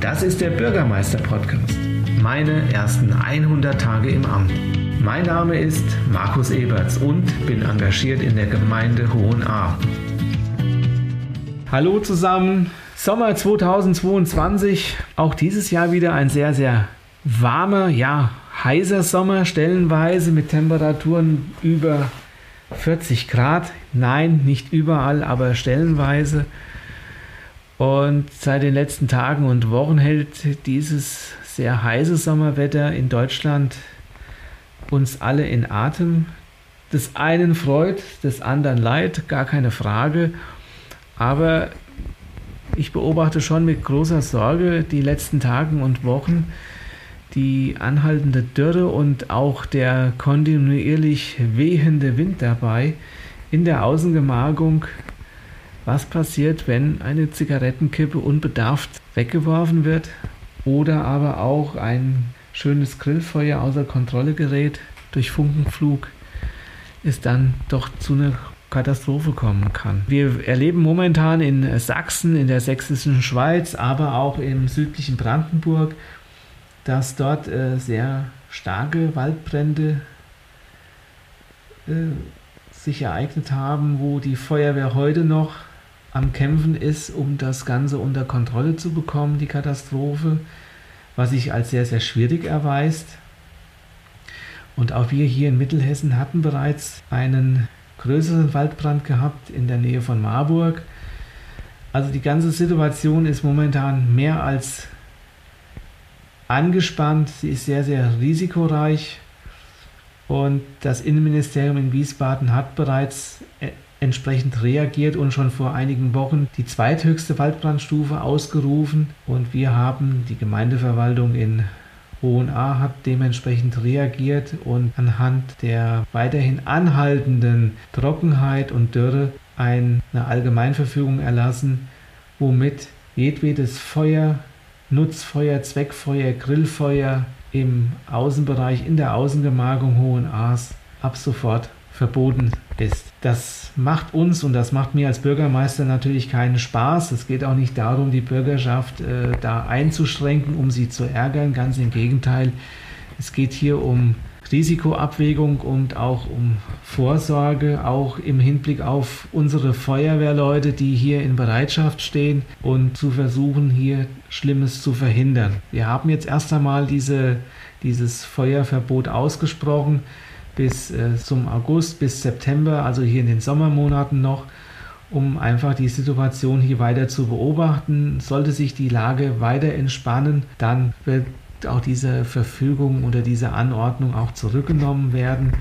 Das ist der Bürgermeister-Podcast. Meine ersten 100 Tage im Amt. Mein Name ist Markus Eberts und bin engagiert in der Gemeinde Hohenahr. Hallo zusammen. Sommer 2022. Auch dieses Jahr wieder ein sehr, sehr warmer, ja, heißer Sommer, stellenweise mit Temperaturen über 40 Grad. Nein, nicht überall, aber stellenweise. Und seit den letzten Tagen und Wochen hält dieses sehr heiße Sommerwetter in Deutschland uns alle in Atem. Des einen freut, des anderen leid, gar keine Frage. Aber ich beobachte schon mit großer Sorge die letzten Tagen und Wochen die anhaltende Dürre und auch der kontinuierlich wehende Wind dabei in der Außengemarkung. Was passiert, wenn eine Zigarettenkippe unbedarft weggeworfen wird oder aber auch ein schönes Grillfeuer außer Kontrolle gerät durch Funkenflug, es dann doch zu einer Katastrophe kommen kann. Wir erleben momentan in Sachsen, in der sächsischen Schweiz, aber auch im südlichen Brandenburg, dass dort äh, sehr starke Waldbrände äh, sich ereignet haben, wo die Feuerwehr heute noch am Kämpfen ist, um das Ganze unter Kontrolle zu bekommen, die Katastrophe, was sich als sehr, sehr schwierig erweist. Und auch wir hier in Mittelhessen hatten bereits einen größeren Waldbrand gehabt in der Nähe von Marburg. Also die ganze Situation ist momentan mehr als angespannt. Sie ist sehr, sehr risikoreich. Und das Innenministerium in Wiesbaden hat bereits entsprechend reagiert und schon vor einigen Wochen die zweithöchste Waldbrandstufe ausgerufen. Und wir haben die Gemeindeverwaltung in Hohenahr hat dementsprechend reagiert und anhand der weiterhin anhaltenden Trockenheit und Dürre eine Allgemeinverfügung erlassen, womit jedwedes Feuer, Nutzfeuer, Zweckfeuer, Grillfeuer im Außenbereich, in der Außengemarkung Hohenaars ab sofort verboten ist. Das macht uns und das macht mir als Bürgermeister natürlich keinen Spaß. Es geht auch nicht darum, die Bürgerschaft äh, da einzuschränken, um sie zu ärgern. Ganz im Gegenteil. Es geht hier um Risikoabwägung und auch um Vorsorge, auch im Hinblick auf unsere Feuerwehrleute, die hier in Bereitschaft stehen und zu versuchen, hier Schlimmes zu verhindern. Wir haben jetzt erst einmal diese, dieses Feuerverbot ausgesprochen bis äh, zum August, bis September, also hier in den Sommermonaten noch, um einfach die Situation hier weiter zu beobachten. Sollte sich die Lage weiter entspannen, dann wird auch diese Verfügung oder diese Anordnung auch zurückgenommen werden.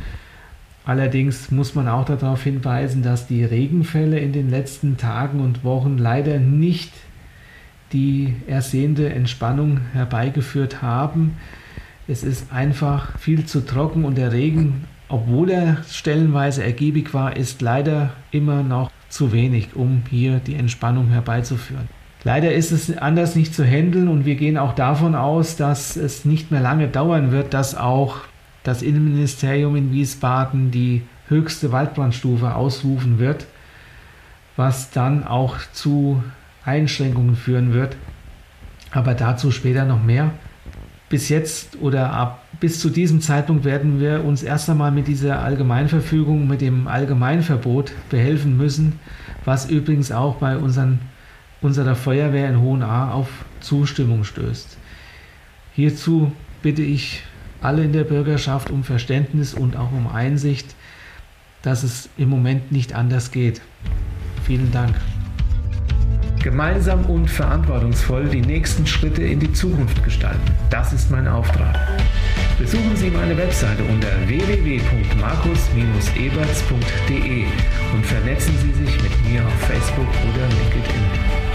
Allerdings muss man auch darauf hinweisen, dass die Regenfälle in den letzten Tagen und Wochen leider nicht die ersehnte Entspannung herbeigeführt haben. Es ist einfach viel zu trocken und der Regen, obwohl er stellenweise ergiebig war, ist leider immer noch zu wenig, um hier die Entspannung herbeizuführen. Leider ist es anders nicht zu handeln und wir gehen auch davon aus, dass es nicht mehr lange dauern wird, dass auch das Innenministerium in Wiesbaden die höchste Waldbrandstufe ausrufen wird, was dann auch zu Einschränkungen führen wird. Aber dazu später noch mehr bis jetzt oder ab bis zu diesem Zeitpunkt werden wir uns erst einmal mit dieser Allgemeinverfügung, mit dem Allgemeinverbot behelfen müssen, was übrigens auch bei unseren, unserer Feuerwehr in Hohenahr auf Zustimmung stößt. Hierzu bitte ich alle in der Bürgerschaft um Verständnis und auch um Einsicht, dass es im Moment nicht anders geht. Vielen Dank. Gemeinsam und verantwortungsvoll die nächsten Schritte in die Zukunft gestalten. Das ist mein Auftrag. Besuchen Sie meine Webseite unter www.markus-eberts.de und vernetzen Sie sich mit mir auf Facebook oder LinkedIn.